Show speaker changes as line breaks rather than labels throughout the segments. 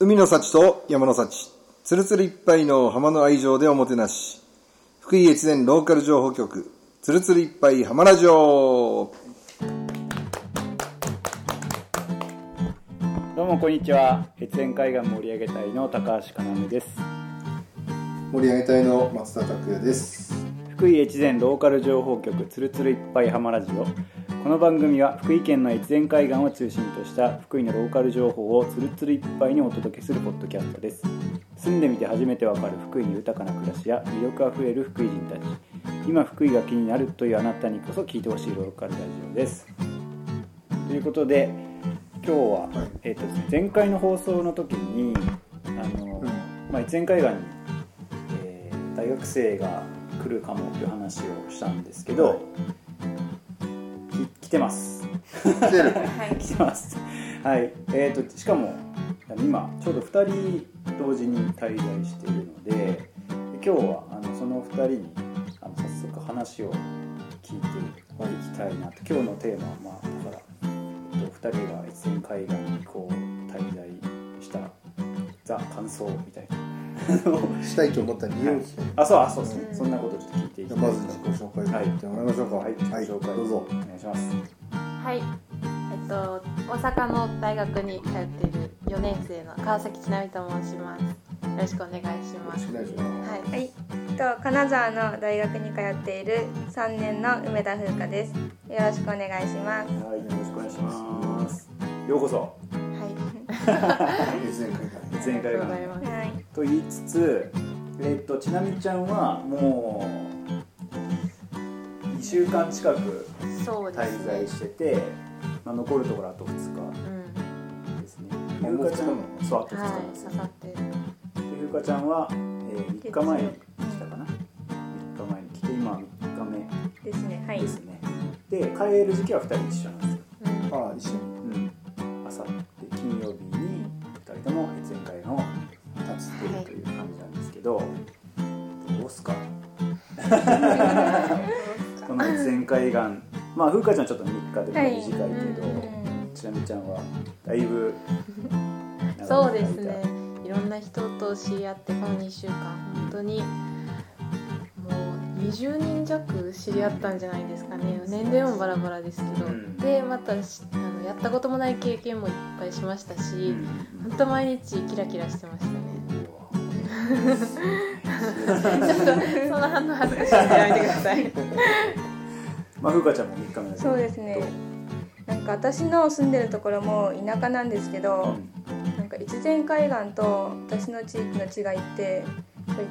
海の幸と山の幸、つるつるいっぱいの浜の愛情でおもてなし、福井越前ローカル情報局、つるつるいっぱい浜ラジオ。
どうもこんにちは。越前海岸盛り上げ隊の高橋かなめです。
盛り上げ隊の松田拓也です。
福井越前ローカル情報局つるつるいっぱい浜ラジオ。この番組は福井県の越前海岸を中心とした福井のローカル情報をつるつるいっぱいにお届けするポッドキャストです。住んでみて初めてわかる福井に豊かな暮らしや魅力あふれる福井人たち。今福井が気になるというあなたにこそ聞いてほしいローカルラジオです。ということで今日は、
はい。
えー、と前回の放送の時にあの、まあ、越前海岸に、えー大学生が来るかもという話をしたんですけど、来てます。
来てる。
は い来てます。はい。えー、としかも今ちょうど2人同時に滞在しているので今日はあのその2人にあの早速話を聞いていきたいなと。今日のテーマはまあだから、えっと、2人が越前海岸にこう滞在したザ感想みたいな
したいと思った理由。を聞
あそうあそうですね、そんなことちょっと聞いていき
まず自己紹介から言ってもらいましょうか。
はい、
はい、
紹介
どうぞ。
お願いします。
はい、えっと大阪の大学に通っている4年生の川崎千奈美と申します。よろしくお願いします。
お願いします。
はい、
はい、えっと金沢の大学に通っている3年の梅田風花です。よろしくお願いします。
はい、よろしくお願いします。ようこそ
はい、
越前海岸。
越前海岸
ありがとうござい。ます。
はい、
と言い。つつえっ、とちなみちゃんはもう2週間近く滞在
ね。
してて、まあ、残るところあと2日
うん、
ですね
あ
ふうかちゃん
も
そうあと2日
はい。
なんです、よ
刺さってる。
でふうかちゃんは、えー、3日前に来たかな3日前に来て今は3日
ですね。はい。
目で。すね、で帰る時期は2人一緒なんですよ
うん、
ああ、一緒に
うん、金曜日に2人とも越前海岸を立つってるという感じなんですけど、どうすか？この越前海岸まあ風花ちゃんちょっと3日でも短いけど、
はい
ちなみちゃんはだいぶ
そうですね。い。ろんな人と知り合ってこの2週間本当にもう20人弱知り合ったんじゃないですかね。年齢もバラバラですけど、
うん。
でまたったこともない経験もいっぱいしました
うん
し、本当毎日キラキラしてましたね。ちょっとその反応恥ずかしいんでやめてください。
まあ風花ちゃんも3日目
そうですね。なんか私の住んでるところも田舎なんですけ
う
ど、
ん
なんか越前海岸と私の地域の違いって、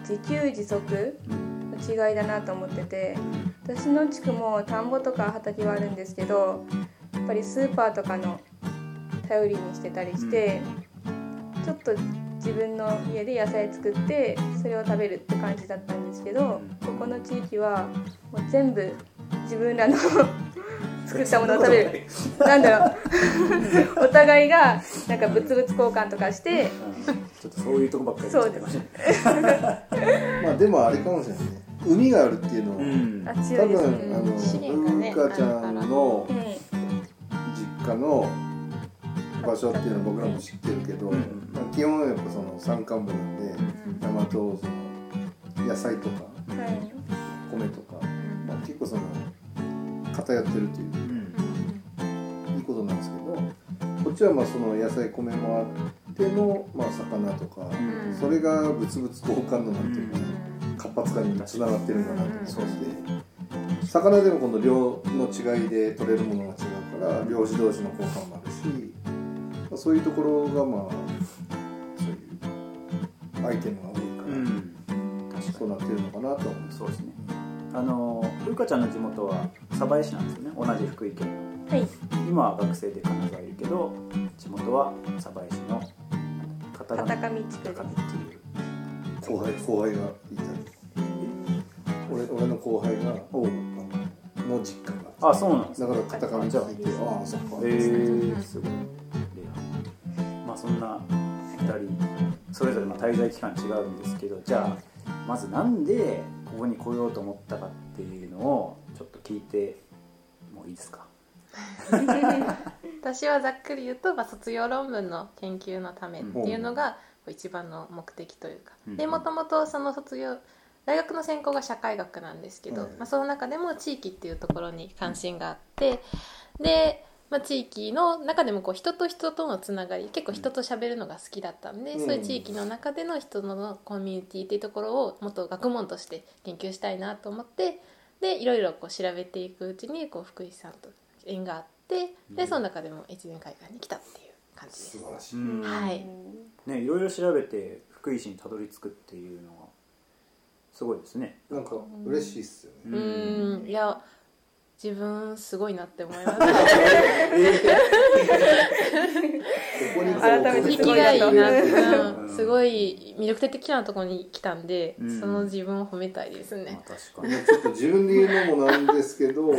自給自足
うん
の違いだなと思ってて、私の地区も田んぼとか畑はあるんですけどやっぱりスーパーとかの頼りにしてたりして、ちょっと自分の家で野菜作ってそれを食べるって感じだったんですけど、
うん。
ここの地域はもう全部自分らの 作ったものを食べる。なんだろう。お互いがなんか物々交換とかして
うん。ちょっとそういうとこばっかり。言っちゃってましたね
まあでもあれかもしれないね。海があるっていうのは、
うん。
あ
多分
ね。
あの
資源がね
風花ちゃんの
うん
実家の場所っていうのは僕らも知ってるけど、
うん。
まあ基本はやっぱその山間部なんで、山とその野菜とか
はい。
米とか、まあ、結構その偏ってるという
うん。
いいことなんですけどこっちはまあその野菜米もあっての、まあ、魚とか、
うん。
それが物々交換のなんていうかね、活発化につながってるんだなと思って、魚でもこの量の違いで取れるものが違うから漁師同士の交換もあるし、まあ、そういうところがまあそういうアイテムが多いから、
うん。
そうなってるのかなと思う。んです
そうですね。あの風花ちゃんの地元は鯖江市なんですよね。同じ福井県
はい。
今は学生で金沢いるけど地元は鯖江市の片
片上地区。
片上っていう
後輩後輩がいたり。俺俺の後輩が
おう。
あのの実家。が
あそうなんです
だから片上って聞いてああそっか、
へえすごいレアまあそんな2人それぞれまあ滞在期間違うんですけどじゃあまずなんでここに来ようと思ったかっていうのをちょっと聞いてもいいですか？
私はざっくり言うと、まあ、卒業論文の研究のためっていうのが一番の目的というか、
うん。
でもともとその卒業大学の専攻が社会学なんですけど、
はい
まあ、その中でも地域っていうところに関心があってで、まあ、地域の中でもこう人と人とのつながり結構人と喋るのが好きだったんで、
うん。
そういう地域の中での人のコミュニティっていうところをもっと学問として研究したいなと思ってでいろいろこう調べていくうちにこう福井さんと縁があってでその中でも越前海岸に来たっていう感じです。
素。晴らしい、
うん
はい。
ねいろいろ調べて福井市にたどり着くっていうのはすごいですね。
なんか嬉しいっすよね、
うーん。いや自分すごいなって思います。
ここにこう
改めて
生きがいいなって、
うん。
うんすごい魅力的なところに来たんで、
うん。
その自分を褒めたいです
まあ
ね。
確かに。
ちょっと自分で言うのもなんですけど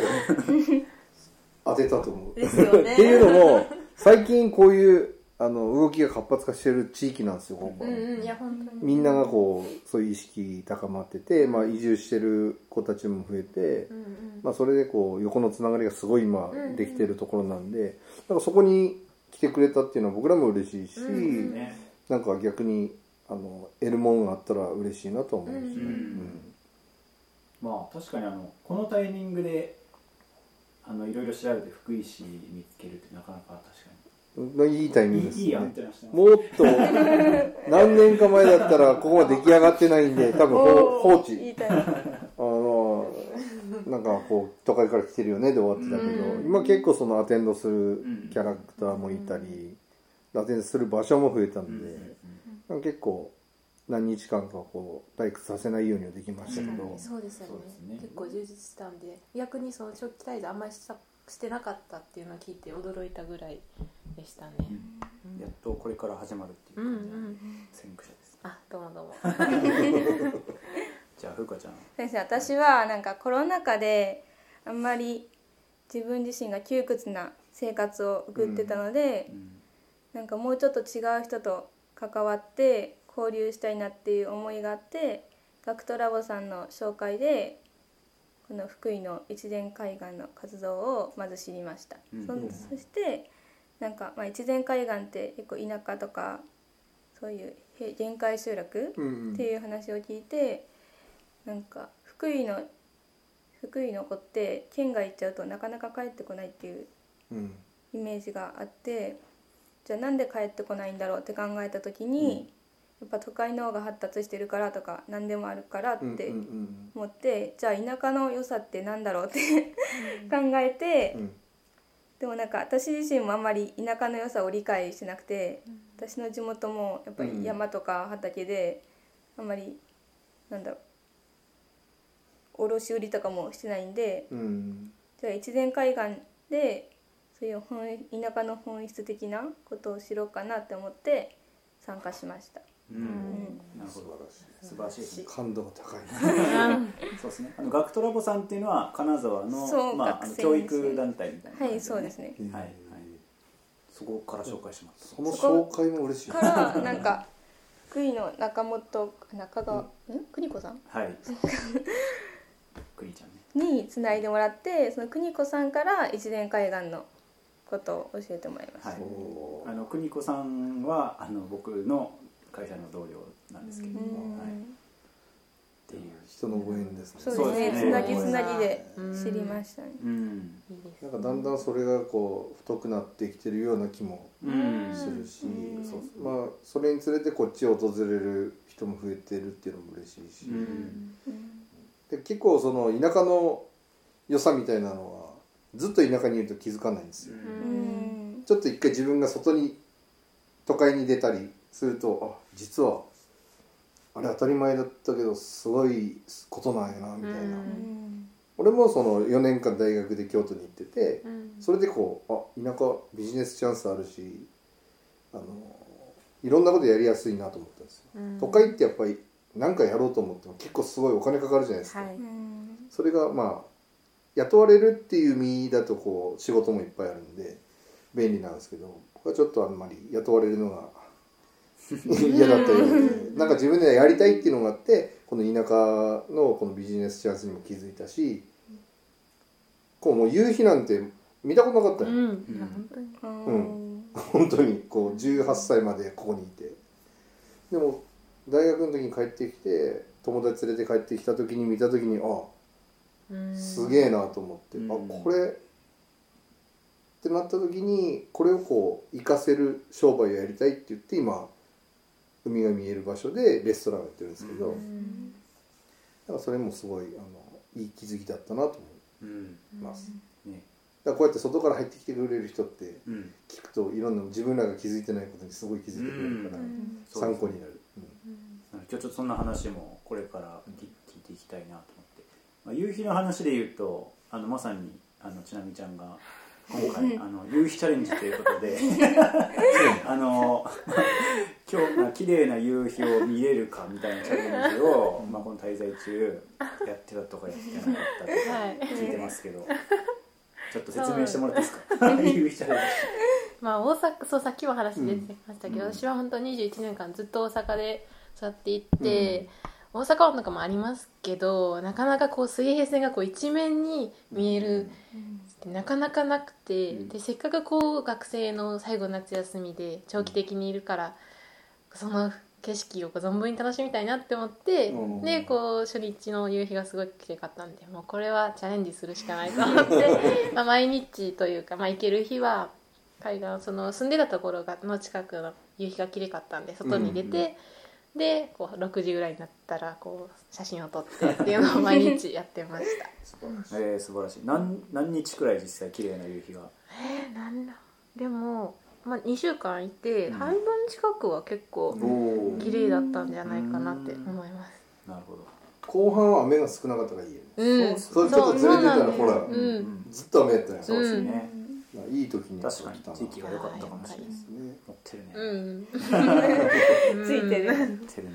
当てたと思う。
ですよね。
っていうのも最近こういうあの動きが活発化してる地域なんですよここ、
うんうんいや本当に。
みんながこうそういう意識高まってて、まあ、移住してる子たちも増えて、
うんうん。
まあ、それでこう横のつながりがすごい今
うん
できてるところなんで、なんかそこに来てくれたっていうのは僕らも嬉しいし、
うんうん。
ね
なんか逆にあの得るもんがあったら嬉しいなとは思いますね、
うん
まあ確かにあのこのタイミングであのいろいろ調べて福井市見つけるってなかなか確か
うんいいタイミングです
にいい
もっと何年か前だったらここまで出来上がってないんで多分放置。
いたい。
あのなんかこう都会から来てるよねで終わってたけど、
うん。
今結構そのアテンドする
ん
キャラクターもいたり、アテンドする場所も増えたんで、
うん。
結構何日間かこう退屈させないようにはできましたけど、
うん
そうですよね
ね
結構充実したんで逆にその長期滞在あんまりしたしてなかったっていうのを聞いて驚いたぐらいでしたね。
うんやっとこれから始まるっていう
うんう
感じの
ん。
先駆者です
あどうもどうも。
じゃあふうかちゃん
先生私はなんかコロナ禍であんまり自分自身が窮屈な生活を送ってたので、
うん
なんかもうちょっと違う人と関わって交流したいなっていう思いがあってガクトラボさんの紹介でこの福井の越前海岸の活動をまず知りました、
うん。
そそしてなんか、まあ、越前海岸って結構田舎とかそういうへ限界集落
うんうん。
っていう話を聞いてなんか福井の福井の子って県外行っちゃうとなかなか帰ってこないっていう
うん。
イメージがあってじゃあなんで帰ってこないんだろうって考えた時に、やっぱ都会の方が発達してるからとか何でもあるからっ
うんうん
て
うん。
思って、じゃあ田舎の良さってなんだろうって考えて、
うん。
でもなんか私自身もあんまり田舎の良さを理解してなくて、私の地元もやっぱり山とか畑であんまりなんだろう卸売りとかもしてないんで
うん。
じゃあ越前海岸でそういう本田舎の本質的なことを知ろうかなって思って参加しました。
うん。なる
素
ほど
晴らしい。
素晴らしい。
感度が高い。
そうですね。あの学徒ラボさんっていうのは金沢のまあ、教育団体みたいな
はい、そうですね。
はいはい。そこから紹介します
その紹介も嬉しい。
からなんか福井の中本中川、ん。邦子さん？
はい。クリちゃんね。
につないでもらってその邦子さんから一連海岸のことを教えてもらいました。
はい。あの邦子さんはあの僕の会社の同僚なんですけれど
うん。
も、はい、っていう。
人のご縁ですね。
そうですね。つなぎつなぎで
うん
知りましたね。
なんかだんだんそれがこう太くなってきてるような気も
うん。
するし、
うん。
そうそう
まあそれにつれてこっちを訪れる人も増えてるっていうのも嬉しいし、で結構その田舎の良さみたいなのはずっと田舎にいると気づかないんですよ、
うん。
ちょっと一回自分が外に都会に出たりするとあ実はあれ当たり前だったけどすごいことなんやなみたいな、
うん。
うん
俺もその4年間大学で京都に行ってて、
うん。
それでこうあ田舎ビジネスチャンスあるしあのいろんなことやりやすいなと思ったんですよ、
うん。
都会ってやっぱり何かやろうと思っても結構すごいお金かかるじゃないですか、
はい。
うん
それがまあ雇われるっていう身だとこう仕事もいっぱいあるんで便利なんですけど僕はちょっとあんまり雇われるのが 嫌だったようでなんか自分でやりたいっていうのがあってこの田舎のこのビジネスチャンスにも気づいたしこうもう夕日なんて見たことなかったよ、
うん、いや本当に
うん。
本当にこう18歳までここにいて。でも大学の時に帰ってきて友達連れて帰ってきた時に見た時にあ
うん
すげえなと思って、
うん。
あこれってなった時にこれをこう活かせる商売をやりたいって言って今海が見える場所でレストランをやってるんですけど、
う
だ
うん
からそれもすごいあのいい気づきだったなと思
うん。
います、
ね。
だからこうやって外から入ってきてくれる人って
うん。
聞くといろんな自分らが気づいてないことにすごい気づいてくれるから、参考になる、うん。
今日ちょっとそんな話もこれから聞聞いていきたいなと思って、まあ、夕日の話で言うとあのまさにあのちなみちゃんが今回あの夕日チャレンジということで あの 今日まあ綺麗な夕日を見れるかみたいなチャレンジを、まあ、この滞在中やってたとかやってなかったとか
はい。
聞いてますけど、ちょっと説明してもらっていいですか？夕日チャレン
まあ大阪そうさっきも話出てましたけど、私は本当21年間ずっと大阪で育っていって、大阪湾とかもありますけどなかなかこう水平線がこう一面に見えるなかなかなくて、
うん。
でせっかくこう学生の最後の夏休みで長期的にいるから、その景色を存分に楽しみたいなって思って、
うん。
でこう初日の夕日がすごい綺麗かったんでもうこれはチャレンジするしかないと思って まあ毎日というか、まあ、行ける日は海岸その住んでたところがの近くの夕日が綺麗かったんで外に出て、でこう6時ぐらいになったらこう写真を撮ってっていうのを 毎日やってました。
ジえー、素晴らしい。何何日くらい実際綺麗な夕日が？
えー、なんだ。でも、まあ、2週間いて、
うん。
半分近くは結構
お
綺麗だったんじゃないかなって思います。
なるほど。
後半は雨が少なかったからいいよね。
うん。
それちょっとずれてたら
そう
ほら
そうなん。
ずっと雨やったよ、
そうですね、
まあいい時に
確かに時期が良かったかもしれないです
ね。
持ってるね、
うん。
ついてる。
持ってるね。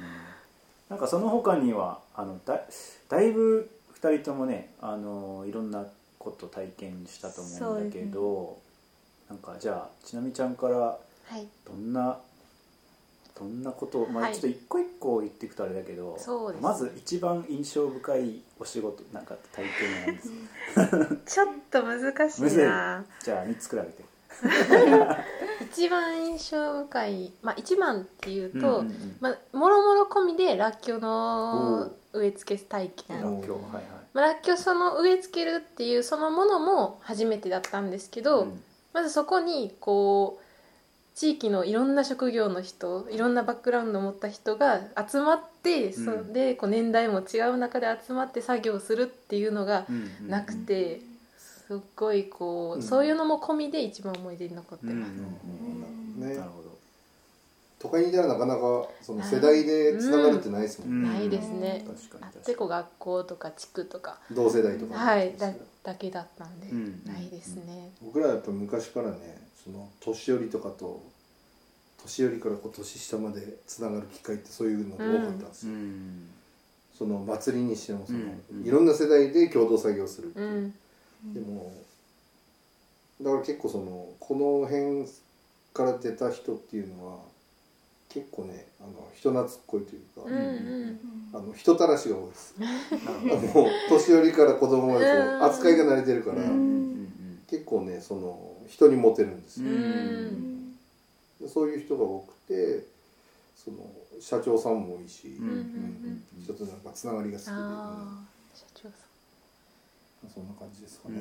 なんかその他にはあのだだいぶ2人ともねあのいろんなこと体験したと思うんだけど、なんかじゃあちなみちゃんから
はい。
どんなどんなことまあ
はい。
ちょっと一個一個言っていくとあれだけど、
そうです。
まず一番印象深いお仕事なんか体験なんです。か
ちょっと難し
い
い。な
じゃあ3つ比べて。
一番印象深いまあ一番っていうと、
うんうんうん。
まあ、もろもろ込みでらっきょう
お
の植え付け体験。
お
今日はいはい。
まあ、らっきょうその植え付けるっていうそのものも初めてだったんですけど、
うん。
まずそこにこう地域のいろんな職業の人いろんなバックグラウンドを持った人が集まって、そ
うん。
でこう年代も違う中で集まって作業するっていうのが
うんうん
なくて、すっごいこう、
うん。
そういうのも込みで一番思い出に残ってます。
うん
ね。
なるほど。
都会にいたらなかなかその世代でつながるってないですもんね、
ないですね。あっ
確かに。
てこう学校とか地区とか、
同世代とか、
はい。だだけだったんで、
うん
ないですね。
僕らはやっぱ昔からねその年寄りとかと年寄りからこう年下までつながる機会ってそういうのが多かったんですよ、
うん。
その祭りにしてもその、
うん
いろんな世代で共同作業するっていう、
うん。
でもだから結構そのこの辺から出た人っていうのは結構ねあの人懐っこいというか、
うんうん。
あの人たらしが多いです。
な る
あ
ほど
の年寄りから子供まで扱いが慣れてるから、結構ねその人にモテるんですよ、そういう人が多くてその社長さんも多いし、ちょっとなんかつながりが好きで、
社長さ
そんな感じですか
う
ね、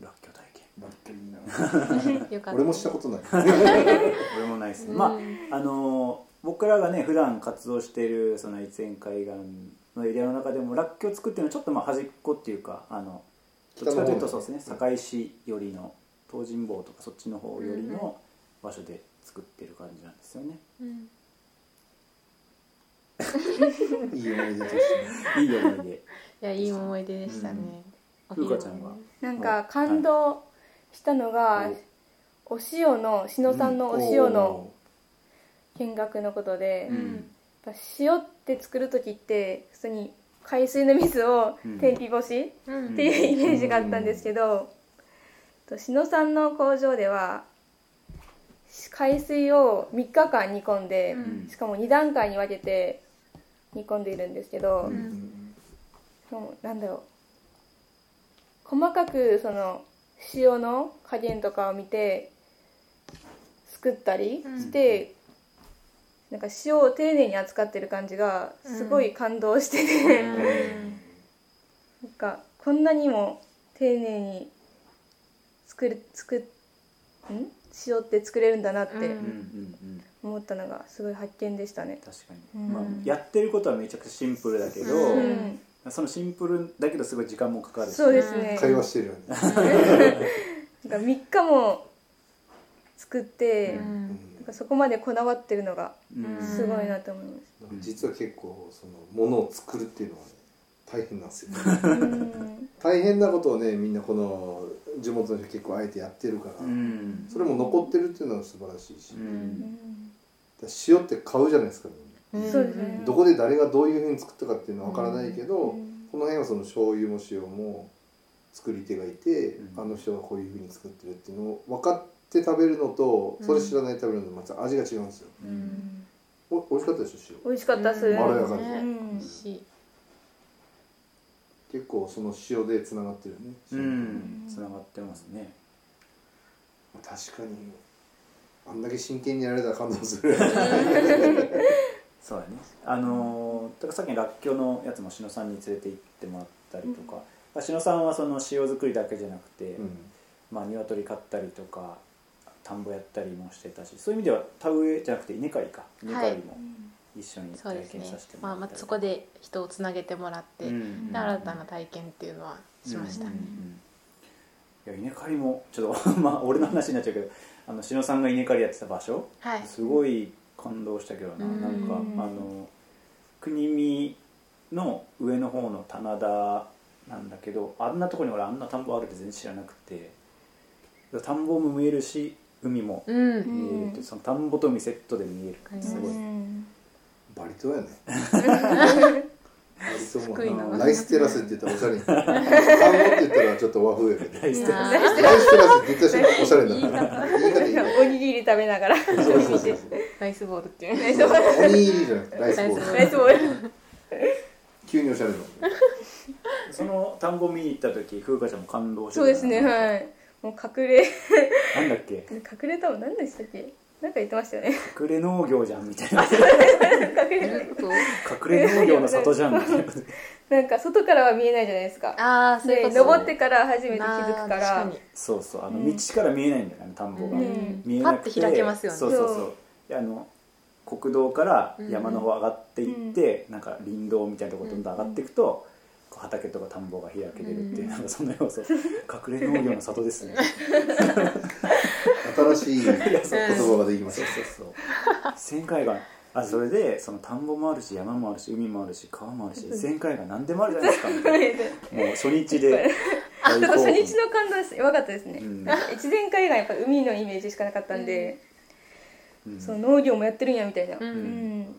らっきょう体験。
ラッキーいいな。
よかった。
俺もしたことない。
俺もないですね、
うん。
まああのー僕らがね普段活動しているその越前海岸のエリアの中でもらっきょう作ってるのはちょっとまあ端っこっていうかあのどっちかというとそうですね。堺市寄りの東尋坊とかそっちの方寄りの場所で作ってる感じなんですよね、
うん。
いい思い出としてね。
いい思い出
いやいい思い出でしたね、お昼も
風花ちゃんは？
なんか感動したのがお塩の篠さんのお塩の見学のことで、
うん。
やっぱ塩って作る時って普通に海水の水を
うん。
天日干し
うん。
っていうイメージがあったんですけど、と篠さんの工場では海水を3日間煮込んで、
うん。
しかも2段階に分けて煮込んでいるんですけど、
うん。
そのなんだろう。細かくその塩の加減とかを見て作ったりして、なんか塩を丁寧に扱ってる感じがすごい感動してて、なんかこんなにも丁寧に作る作っん？塩って作れるんだなって
うん。
うんうんうん
思ったのがすごい発見でしたね。
確かに、
うん。
まあ、やってることはめちゃくちゃシンプルだけど、
う
うん。
そのシンプルだけどすごい時間もかかるし
そうですね。
会話してるよね。
なんか3日も作って、
う
なん
うん
かそこまでこだわってるのが
うん。
すごいなと思います。
実は結構そのものを作るっていうのはね大変なんですよ。
うん。
大変なことをねみんなこの地元の人結構あえてやってるから、
うん。
それも残ってるっていうのは素晴らしいし、塩って買うじゃないですか、みんな。
そうですね。
どこで誰がどういうふうに作ったかっていうのは分からないけど、
うん。
この辺はその醤油も塩も作り手がいて、
うん。
あの人がこういうふうに作ってるっていうのを分かって食べるのとそれ知らないで食べるのとまた味が違うんですよ。
うん。
お美味しかったでしょ
美味しかったっす。
うん。
まろやかで。
ね
うん。
美味しい。
塩結構その塩でつながってるね、
うん。つながってますね。
確かに。あんだけ真剣にやられたら感動する。
そうだね。あのーだからさっきのらっきょうのやつも篠さんに連れて行ってもらったりとか、まあ篠さんはその塩作りだけじゃなくて、
うん。
まあ鶏飼ったりとか田んぼやったりもしてたしそういう意味では田植えじゃなくて稲刈りか。稲刈りも一緒に体験させても
まあ、
らったり
まあそこで人をつなげてもらって、
うん。
で新たな体験っていうのはしました。ね、
いや稲刈りもちょっと まあ俺の話になっちゃうけどあの篠さんが稲刈りやってた場所
はい。
すごい感動したけどな、
うん。
なんかあの国見の上の方の棚田なんだけどあんなとこに俺あんな田んぼあるって全然知らなくて。田んぼも見えるし海も。
うん、
見えるって、その田んぼと海セットで見える。
うん
すごい、
うん
バリ島やね。バリ島ライステラスって言ったらおしゃれ 田んぼって言ったらちょっと和風やけど。ライステラス。って言った瞬間おしゃれになる。言い方言い方
おにぎり食べながら。
そうそうそうそう。
ライスボールっていう。ね
おにぎりじゃなくてライスボール。
ライスボール。
急におしゃれになる。
その田んぼ見に行った時風花ちゃんも感動してた。
そうですねはいもう隠れ。
なんだっけ？
隠れたもん何でしたっけ？なんか言ってましたよね。
隠れ農業じゃんみたいな。
隠れ
農業。の里じゃんみたいな。
なんか外からは見えないじゃないですか。
ああそういう
で
こと
登ってから初めて気づくから。
確に。
そうそう。あの
うん。
道から見えないんだよね田んぼが、
うん。
見えなくて。
パッて開けますよね。
そうそうそう。あの国道から山の方上がっていって、なんか林道みたいなところどんどん上がっていくと、こう畑とか田んぼが開けれるっていう、
うん。
なんかそんな要素。隠れ農業の里ですね。
新しい言葉ができまし
そう
た
そうそう。旋回があそれでその田んぼもあるし山もあるし海もあるし川もあるし旋回が何でもあるじゃないですか。みたいなもう初日で。大
ちょっと
興奮
初日の感動ですやばかったです。ね、
うん。
越前海岸やっぱ海のイメージしかなかったんで、
うん。
その農業もやってるんやみたいな、
うん。
うん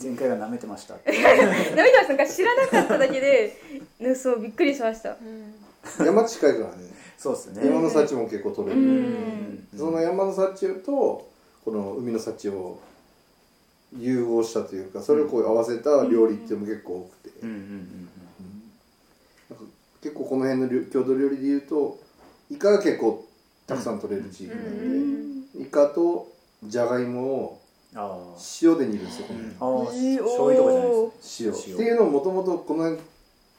前回が舐めてました。
ダメだなんか知らなかっただけで、ね、そうびっくりしました。
うん。
山近いからね。
そうですね。
山の幸も結構取れる、
うん。
その山の幸とこの海の幸を融合したというかそれをこう合わせた料理っていうのも結構多くて、結構この辺の料郷土料理でいうとイカが結構たくさん取れる地域なんで、
うん。
イカとじゃがいもを塩で煮るんですよ
ああ、
えー
醤油とかじゃないです。
塩。
塩。
っていうのももともとこの辺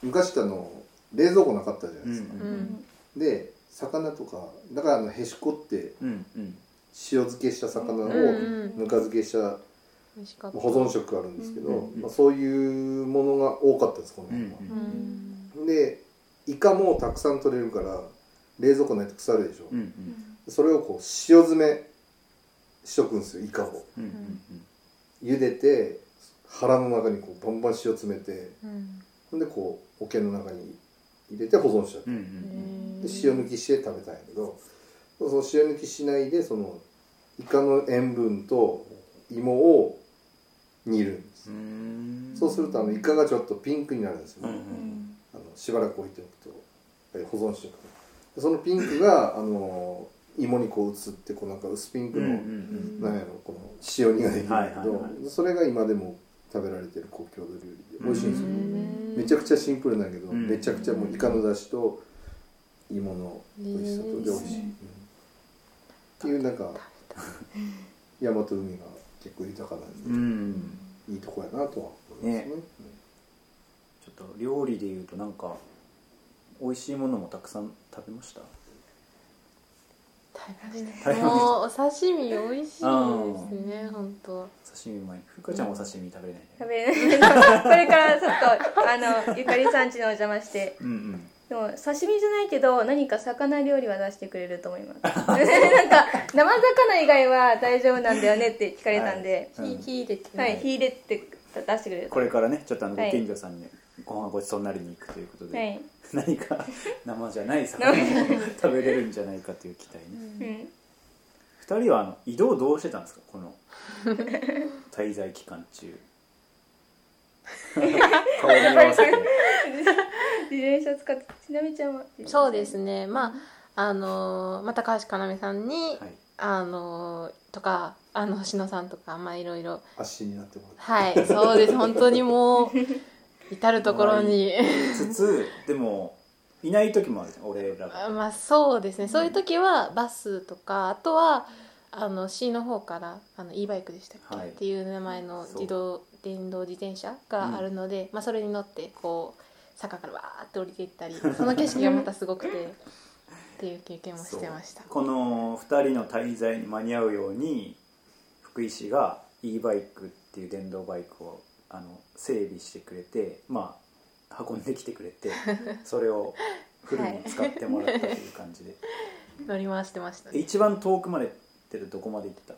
昔ってあの冷蔵庫なかったじゃないですか、
うん。
うん
で魚とかだからあのへしこって
うんうん。
塩漬けした魚をぬか漬けした保存食があるんですけど、
うん
まあ、そういうものが多かったですこの
うん
辺は、
うん。
でイカもたくさん取れるから冷蔵庫ないと腐るでしょ、
うん。うん。
それをこう塩詰めしとくんですよイカを。
うんうん
茹でて腹の中にこうバンバン塩詰めて
うん。
ほんでこう桶の中に入れて保存しちゃう
うんうん。
で塩抜きして食べたんやけどその塩抜きしないでそのイカの塩分と芋を煮るんです、
うん。
そうするとあのイカがちょっとピンクになるんですよ。ね、
うんうん。
あのしばらく置いておくと保存しておくとでそのピンクがあの芋にこう移ってこうなんか薄ピンクの、なんやろこの塩煮ができるんだけど、
はいはいはい。
それが今でも食べられてる国郷土料理で美味しいんですよ、
うん
めちゃくちゃシンプルなんだけど、
うん。
めちゃくちゃもうイカの出汁といいもの美味しさと漁師、うん。っていうなんか大和海が結構豊かなんで、
うん。
いいとこやなとは思いますね。
ね。ちょっと料理でいうとなんか美味しいものもたくさん食べました
食べまし
食べました
もうお刺身美味しいですね本当。
刺身うまいふうかちゃんもお刺身食べれない
食べれない。これからちょっとあのゆかりさん家のお邪魔して。
うんうん。
でも刺身じゃないけど何か魚料理は出してくれると思います。なんか生魚以外は大丈夫なんだよねって聞かれたんで。
うん
火火入れて。
はい、火入れて出してくれる
これからねちょっとあの
はい。
ご近所さんにご飯ごちそうになりに行くということで、
はい、
何か生じゃない魚を 食べれるんじゃないかという期待ね。
うん、
二人はあの移動どうしてたんですか？この 滞在期間中。顔見合わせて。
自転車使ってちなみちゃんは？
そうですね。まああのーまあ高橋かなめさんに、
はい。
あのーとかあの星野さんとかまあいろいろ。
足になってもらって。
はいそうです。本当にもう至る所に。
つつでもいない時もある俺らが。
まあそうですね。そういう時はバスとかあとはあの C の方からあの e バイクでしたっけ、
はい。
っていう名前の自動電動自転車があるので、まあ、それに乗ってこう坂からわーって降りていったりその景色がまたすごくて っていう経験もしてました。
この2人の滞在に間に合うように福井市が e バイクっていう電動バイクをあの整備してくれてまあ運んできてくれて それをフルに使ってもらったという感じで、
乗り回してましたね。
一番遠くまでってるどこまで行ってた？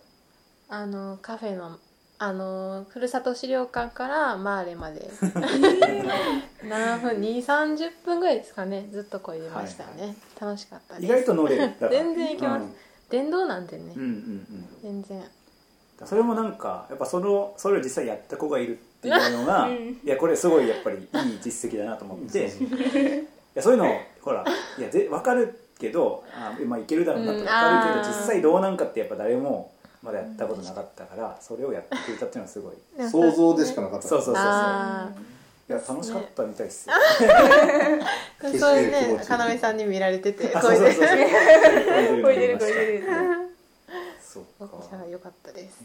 あのカフェのあのふるさと資料館からマーレまで。7分2 3 0分ぐらいですかね。ずっとこいでましたね、楽しかったです。
意外と乗れる。
全然行けます。電動なんでね、
うん、うんうん。うん
全然
それもなんかやっぱそのそれを実際やった子がいるっていうのが、
うん。
いやこれすごいやっぱりいい実績だなと思って。いやそういうのほらいやぜ分かるけどあ、まあ、いけるだろうなって分かるけど、実際どうなんかってやっぱ誰もまだやったことなかったからそれをやってくれたっていうのはすごい。
想像でしかなかった。
そうそうそう
あ
や楽しかったみたいですよ、
そういうねかなめさんに見られてて
そうそうそう
こいで。るこいでる
そう
僕じゃ
か
良かったです。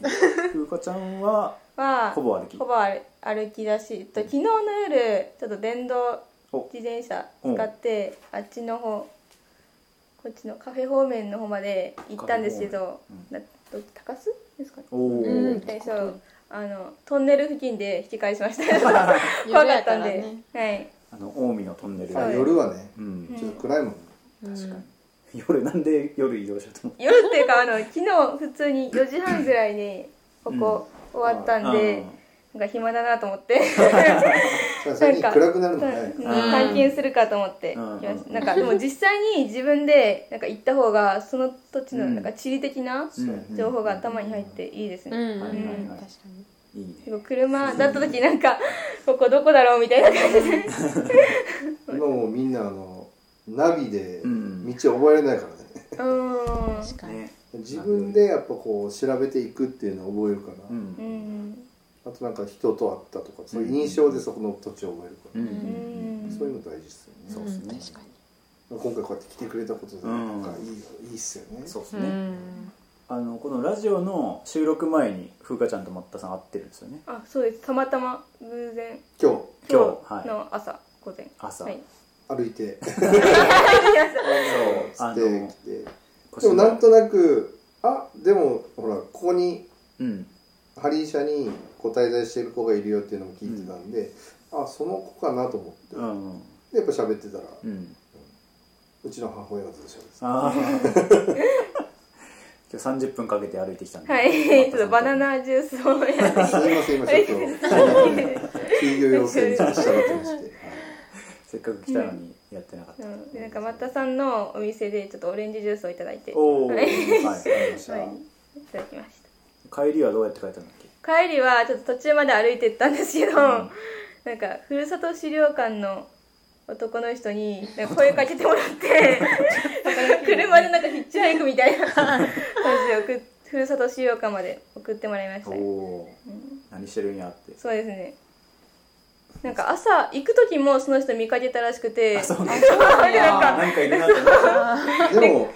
風花ちゃんは
は
ほぼ歩き？
ほぼ歩歩きだしと昨日の夜ちょっと電動
お。
自転車使ってあっちの方こっちのカフェ方面の方まで行ったんですけど、
カ
など高須ですかね？
おお、
うん。
えそうあのトンネル付近で引き返しました。
夜
怖か
や
ったんで、
ね
はい。
あの近江のトンネル。
夜はね
うん。
ちょっと暗いもんね。
うん。
確かに夜なんで夜移動しようと思っ
夜っていうかあの昨日普通に4時半ぐらいにここ終わったんで、なんか暇だなと思って。
最近暗くなるのね
うん。換金するかと思って。
うん。
来ました。なんかでも実際に自分でなんか行った方がその土地の
うん。
なんか地理的な情報が頭に入っていいですね、
うん。うん、
はいはい。はい
確かに。
いいね。
結構車だった時なんかここどこだろうみたいな感じで。
今もうみんなあのナビで
うん。
道覚えれないからね。
うーん。
確かに、
ね。
自分でやっぱこう調べていくっていうのを覚えるから、
う
うん。ん
あとなんか人と会ったとかそういう印象でそこの土地を覚えるから、
うん。
そういうの大事ですよね。
そうですね。
ん確か
今回こうやって来てくれたことでなんかいい,、いいっすよね。
そうですね、
にうん。
あのこのラジオの収録前に風花ちゃんと松田さん会ってるんですよね。
あそうです。たまたま偶然。
今
今日。
今
はい。
日の朝、午前。
朝。
はい。
日歩いて。で。もなんとなくあでもほらここに
うん。
ハリー社にこう滞在してる子がいるよっていうのも聞いてたんで、あその子かなと思って、
うん
でやっぱ喋ってたら
うん。
うちの母親がずっと喋ってた。
今日30分かけて歩いてきたんで。
はい。ちょっとバナナジュースをやって。
すいません今ちょっと。休業要請にちょっと従ってまして、はい
せっかく来たのにやってなかった、
うん、でなんか松田さんのお店でちょっとオレンジジュースをいただいて。
おおはい、
はいい、いただきまし
帰りはどうやって帰ったんだっけ？
た帰りはちょっと途中まで歩いてったんですけど、なんかふるさと資料館の男の人に声かけてもらって車でなんかヒッチハイクみたいな感じでふるさと資料館まで送ってもらいました
お
ね、
お
うん。
何してるんやって。
そうですねなんか朝行く時もその人見かけたらしくて。
あそうね。
なんや。
なんか
なんかいるなって思った
でも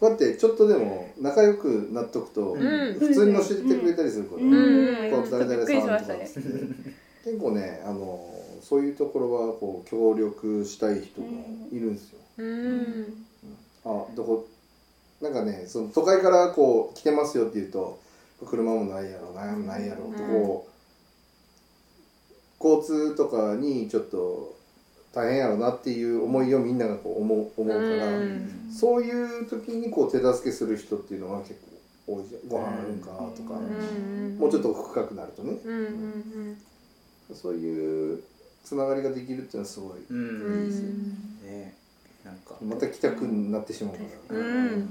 こうやってちょっとでも仲良くなっとくと、
うん。
普通に教えてくれたりするから、
うん。うん
こう誰々さんとか。
ましたね
結構ねあのそういうところはこう協力したい人もいるんですよ、
うん。
あどこなんかねその都会からこう来てますよって言うと車もないやろなんもないやろとこう、交通とかにちょっと大変やろなっていう思いをみんながこう思う思うから、
うん。
そういう時にこう手助けする人っていうのは結構多いじゃんご飯あるんかとか、
うん。
もうちょっと深くなるとね。
うんうん
そういうつながりができるっていうのはすごい、
う
うん。
ん
ん。
ね。なんか。
また来たくなってしまうから、
うん。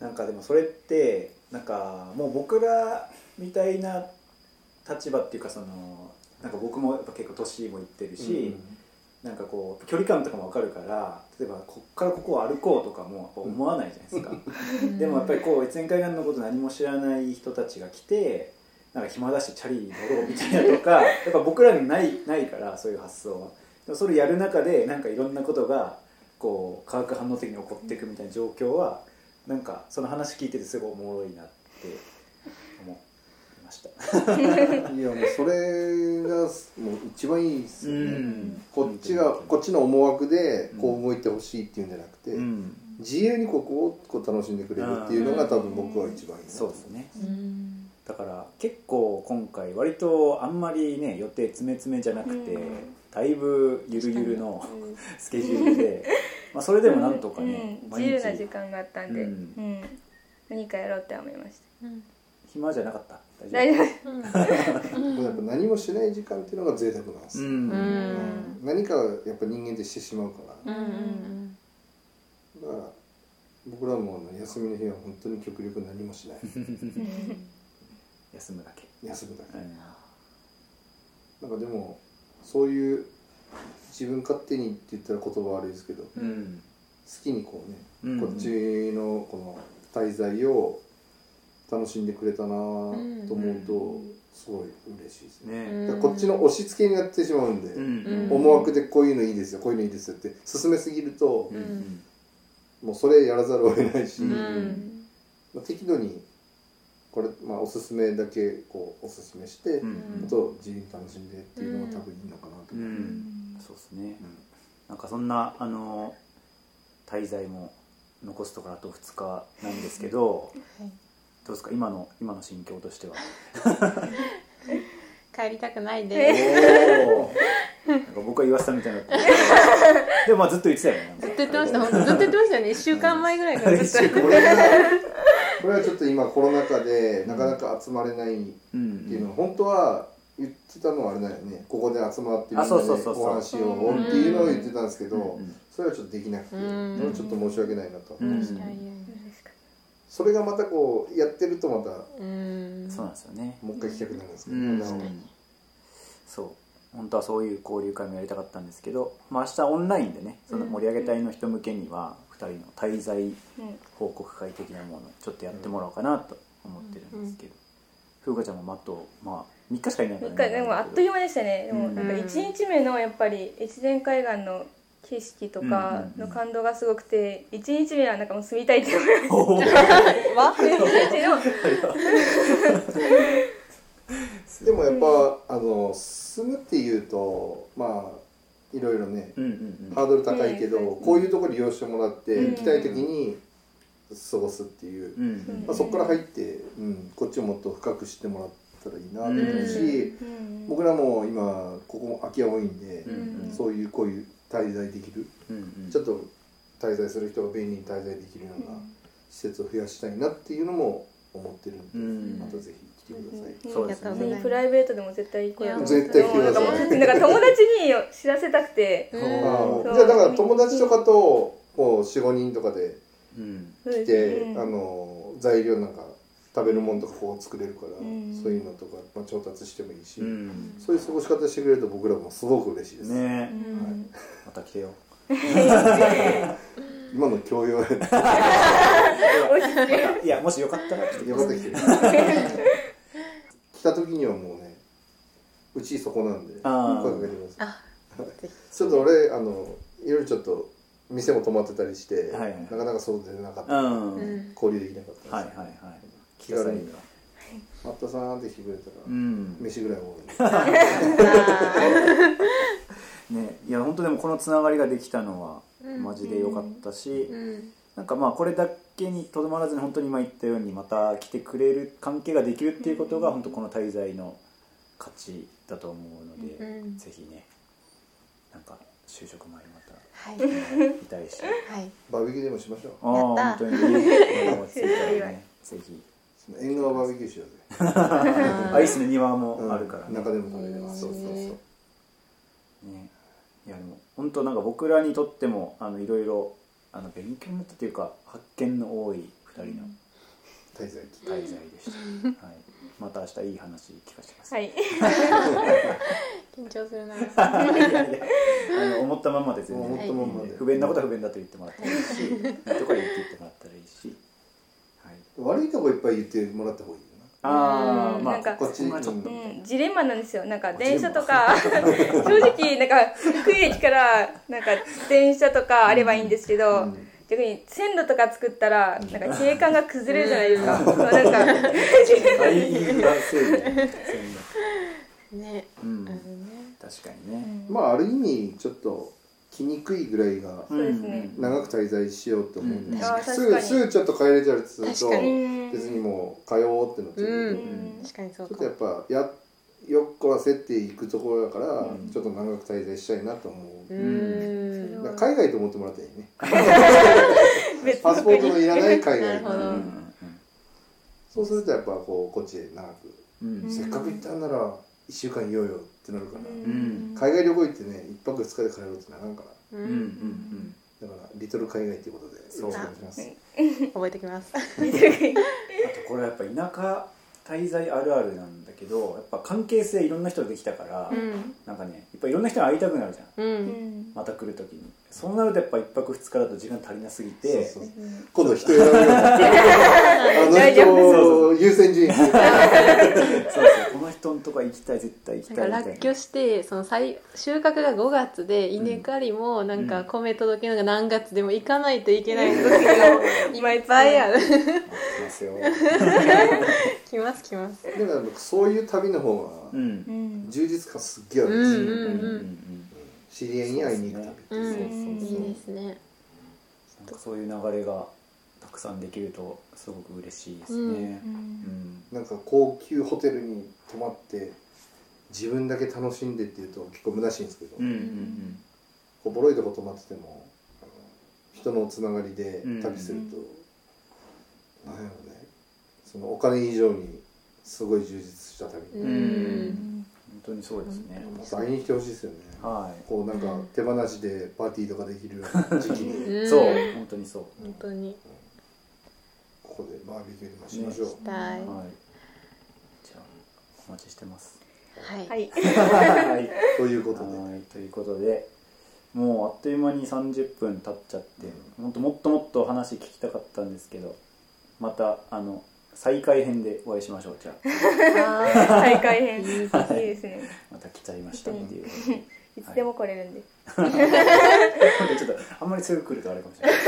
なんかでもそれってなんかもう僕らみたいな立場っていうかそのなんか僕もやっぱ結構年もいってるし、なんかこう距離感とかも分かるから例えばこっからここを歩こうとかも思わないじゃないですか、でもやっぱりこう越前海岸のこと何も知らない人たちが来てなんか暇だしチャリ乗ろうみたいなとか やっぱ僕らにないないからそういう発想は。でもそれやる中でなんかいろんなことがこう化学反応的に起こっていくみたいな状況はなんかその話聞いててすごいおもろいなってした。
いやもうそれがもう一番いいですよね、
うん。
こっちがこっちの思惑でこう動いてほしいっていうんじゃなくて、
うん。
自由にここをこう楽しんでくれるっていうのが多分僕は一番いいな
そうですね。
うん。
だから結構今回割とあんまりね予定詰め詰めじゃなくて、
うん。
だいぶゆるゆるのスケジュールで、まあ、それでもなんとかね、
自由な時間があったんで、
う
うん。ん何かやろうって思いまし
暇じゃなかった。
た
大丈
夫。
やっぱ何もしない時間っていうのが贅沢なんです
うん、
うん。
何かやっぱ人間ってしてしまうから、
うんうん
だから僕らもあの休みの日は本当に極力何もしない。
休むだけ、
休むだけ。
うん。
なんかでもそういう自分勝手にって言ったら言葉悪いですけど好
うん。
きにこうね、
うん。
こっちのこの滞在を楽しんでくれたなと思うとすごい嬉しいですね、
ね
だからこっちの押し付けになってしまうんで、
うん。
うん。
思惑でこういうのいいですよこういうのいいですよって進めすぎると
う、ん。
もうそれやらざるを得ないし、
うん。
うん
まあ、適度にこれ、まあ、おすすめだけこうおすすめして、
うん。
あと自由に楽しんでっていうのが多分いいのかなと
う。
思う、
ん。そうですね。なんかそんなあの滞在も残すところあと2日なんですけど
はい
どうですか？今の今の心境としては。
帰りたくない
お
です。
おなんか僕は言わせたみたいになってる。でもまあずっと言ってたよね。
ずっと言ってました。本当ずっと言ってましたよね。1週間前ぐらいからずっと。
これはちょっと今コロナ禍でなかなか集まれないって
うん
いうのは本当は言ってたのはあれだよね。ここで集まってみんな
あ
で
そうそうそうそう。
ご飯しようっていうのを言ってたんですけど、
うん
それはちょっとできなくて、
うん。
ちょっと申し訳ないなと思います、
うん
それがまたこうやってるとまた
うん。
そうなんですよね。
もう一回聞きたくなるんですけど、
うん。
なお
そう。本当はそういう交流会もやりたかったんですけど、まあ、明日オンラインでねその盛り上げ隊の人向けには2人の滞在
うん。
報告会的なものをちょっとやってもらおうかなと思ってるんですけど、風花ちゃんもあと、まあ、3日しかいないから
3日でもあっという間でしたね。でも
うん
なん。か1日目のやっぱり越前海岸の景色とかの感動がすごくて1日目はなんかもう住みたいって思いました。
おー。
わ
？1日の
でもやっぱ、あの住むっていうとまあいろいろね
うんうんうん。
ハードル高いけど、
うん
こういうところ利用してもらって、
うん。
来たい時に過ごすっていう、
うんうん
まあ、そこから入って、うん、こっちをもっと深く知ってもらったらいいなと思うし、
うん。
僕らも今ここ空き家多いんで、
うん。うん。
そういうこういう滞在できる、
うんうん。
ちょっと滞在する人が便利に滞在できるような施設を増やしたいなっていうのも思ってるんで、
うん。
またぜひ来てください。
そうですね。
プライベートでも絶対来よう。
絶対来てください
もうなんか友達に知らせたくて。
じゃあだから友達とかとこう45人とかで
うん。
来て、
うん
あの材料なんか食べるものとかこう作れるから、
うん。
そういうのとか、まあ、調達してもいいし、
うん。
そういう過ごし方してくれると僕らもすごく嬉しいです、
ね。え
うん。
また来てよ。
今の教養
いやもしよかったらちょっと。
よかった来て。来た時にはもうねうちそこなんで声かけてくだ ちょっと俺あのいろいろちょっと店も泊まってたりして、
はいはい。
なかなか外出れなかった、
うん、
うん。
交流できなかった
はい
です、
はいはい
気軽に「マッタさん」って来てくれたら、
うん。
飯ぐらい多い
ねいや本当でもこのつながりができたのは
うん。
マジで良かったし、
うん。
なんかまあこれだけにとどまらずに本当に今言ったようにまた来てくれる関係ができるっていうことが本当この滞在の価値だと思うので、
うん。
ぜひねなんか就職前また
はい。
いたいし
はい。
バーベキューでもしましょう。
ああ本当に。い い思いついたらねぜひ
縁側バーベキューしようぜ。
あいいっすね庭もあるからね、
中でも食べれます、
うん
そうそうそう。
ね。いやでも本当なんか僕らにとってもあのいろいろあの勉強になったというか発見の多い2人の
滞在期。
滞在でした、はい、また明日いい話聞かせてます、
はい。
緊張するな。
いやいやあの思ったまんまで全
思
然
ったまんまで。
不便なことは不便だと言ってもらったらいいし いいとこは言って言ってもらったらいいし、はい、
悪いとこいっぱい言ってもらった方がいいよ
ああまあ
うんなんか
こっち
そんなちょっと、
うん、ジレンマなんですよ。なんか電車とか。正直なんか福井駅からなんか電車とかあればいいんですけど、
な、うん。
逆に線路とか作ったらなんか景観が崩れるじゃないですか、なんか。
大インフラ整備
ね。
うん。確かにね、
まあある意味ちょっと来にくいぐらいが
そうですね。
長く滞在しようと思うんで、
うん。
あー
すぐ
確かに。
すぐちょっと帰れちゃうとすると
確か
に。
別にもう通おうってなっちゃう。けど、
うん。
ん
確かにそう
ちょっ
か
とやっぱやよっこらせっていくところだから、
うん。
ちょっと長く滞在したいなと思う、
うーん
ん。
だから海外と思ってもらったらいいね。
別
パスポートのいらない海外
なるほど。
うんうん。
そうするとやっぱこうこっちで長く、
うん。
せっかく行ったんなら1週間いようよってなるから、
ん。
海外旅行行ってね1泊2日で帰ろうってならんから。
う
うんうんん。
だからリトル海外っていうことでよろしくお願いします。
覚えてきます。
あとこれはやっぱ田舎滞在あるあるなんだけどやっぱ関係性いろんな人ができたから、
うん。
なんかねやっぱいろんな人に会いたくなるじゃん。
う
うんん。
また来る時にそうなるとやっぱ一泊二日だと時間足りなすぎて
そうそう。今度人選ぶよあの人を優先順位。
そうそうこの人のとこ行きたい絶対行き
なんか
たいみたいな。
落居してその最収穫が5月で稲刈りもなんか米届けるのが何月でも行かないといけない時がいっぱいある。
来ますよ。
来ます来ます。
だから僕そういう旅の方が充実感すっげえあるんですよ、
うんうん
うん
知り合いに会いに行く旅
う。ん。
そうそうそう。
いいですね。
なんかそういう流れがたくさんできるとすごく嬉しいですね。
うん。
うん。
なんか高級ホテルに泊まって自分だけ楽しんでっていうと結構虚しいんですけど、
うんうん
こうボロいとこ泊まってても人のつながりで旅すると、なんやろね。そのお金以上にすごい充実した旅。
本当にそうですね。
また会いに来てほしいですよね、
はい。
こうなんか手放しでパーティーとかできるような時期に。
うん。
そう。本当にそう。
本当に。
ここでバーベキューでもしましょう、
したい。
はい。じゃあお待ちしてます。
はい。
はい。
はい。
ということで。
はい。ということでもうあっという間に30分経っちゃって本当もっともっと話聞きたかったんですけどまたあの再開編でお会いしましょう。じゃあ。
あ
大会編。いい。
いいで
ですね。
また来ちゃいましたっていう
いつでも来れるんで、
ちょっとあんまりすぐ来るとあれかもしれない。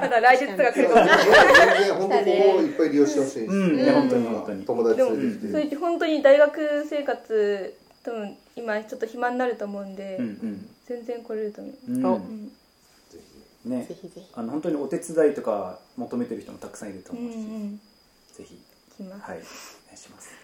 まだ来月とか来るかもしれない。
本当ここをいっぱい利用してほしい
うん。いや本当に本当に。
友達
でも
連れてきて、
それ本当に大学生活多分今ちょっと暇になると思うんで、
うん
全然来れると思う、
うん。
お
うん。
ね。
ぜひぜひ。
あの本当にお手伝いとか求めてる人もたくさんいると
うんう
思うし、
ん。
ぜひ。
来ます、
はい。お願いします。
ひ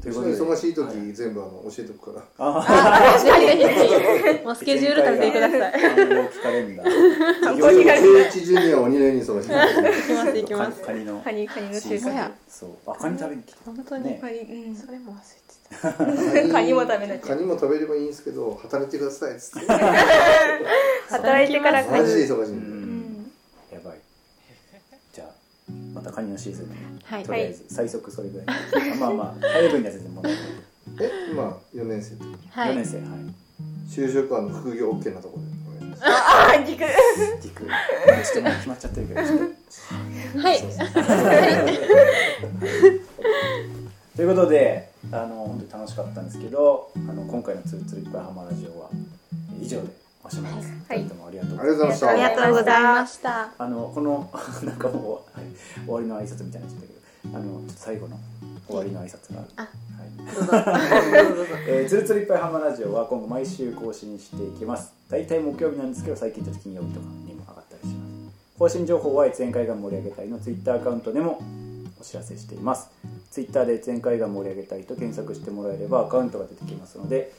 ということで。
忙しい時、
はい。
全部あの教えておくから。
あ
あぜひぜひぜひもうスケジュール立ててください。
暗号機カレンダー
観光地が
定一ジュニア鬼のように忙しい
行きます行きます
カニの。
カニカニの収穫。
そう。あカニ食べに来た。
本当に、
ね。
カニうん。
それも忘れてた。
カニも食べなきゃ。
カニも食べればいいんですけど働いてくださいっつって。
働いてからカ
マジで忙しい
うん
やばいじゃあまたカニのシーズンに
はい。
とりあえず最速それぐらい。あまあまあ早い分には全然問題ない。
え今4年生？
はい。
4年生はい。
就職は副業 OK なところで
ああ聞く。
軸ちょっともう決まっちゃってるけどちょっと。
はい。
じ ということであの本当に楽しかったんですけどあの今回の「つるつるいっぱいハマラジオ」は以上でおしまいです、
はい。
二人ともありがとう
ございました。
ありがとうございました。
あのこの なんかもう、はい終わりの挨拶みたいになっちゃったけどあのちょっと最後の終わりの挨拶が。
あ
はい。
どうぞどうぞ。どうぞ
えー、つるつるいっぱいハマラジオは今後毎週更新していきます。大体木曜日なんですけど最近ちょっと金曜日とかにも上がったりします。更新情報は越前海岸盛り上げ隊のツイッターアカウントでもお知らせしています。ツイッターで越前海岸盛り上げ隊と検索してもらえればアカウントが出てきますので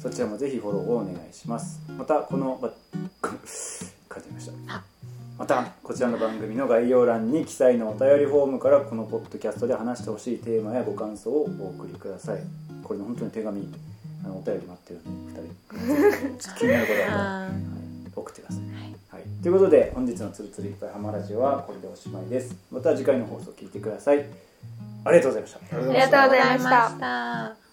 そちらもぜひフォローをお願いします。またこのば 書いてみましたまたこちらの番組の概要欄に記載のお便りフォームからこのポッドキャストで話してほしいテーマやご感想をお送りください。これね本当に手紙あのお便り待ってるんで2人。ちょっと気になることがあったら、
あ
はい、送ってください、はい、ということで本日の「つるつるいっぱいハマラジオ」はこれでおしまいです。また次回の放送を聞いてください。
ありがとうございました。
ありがとうございました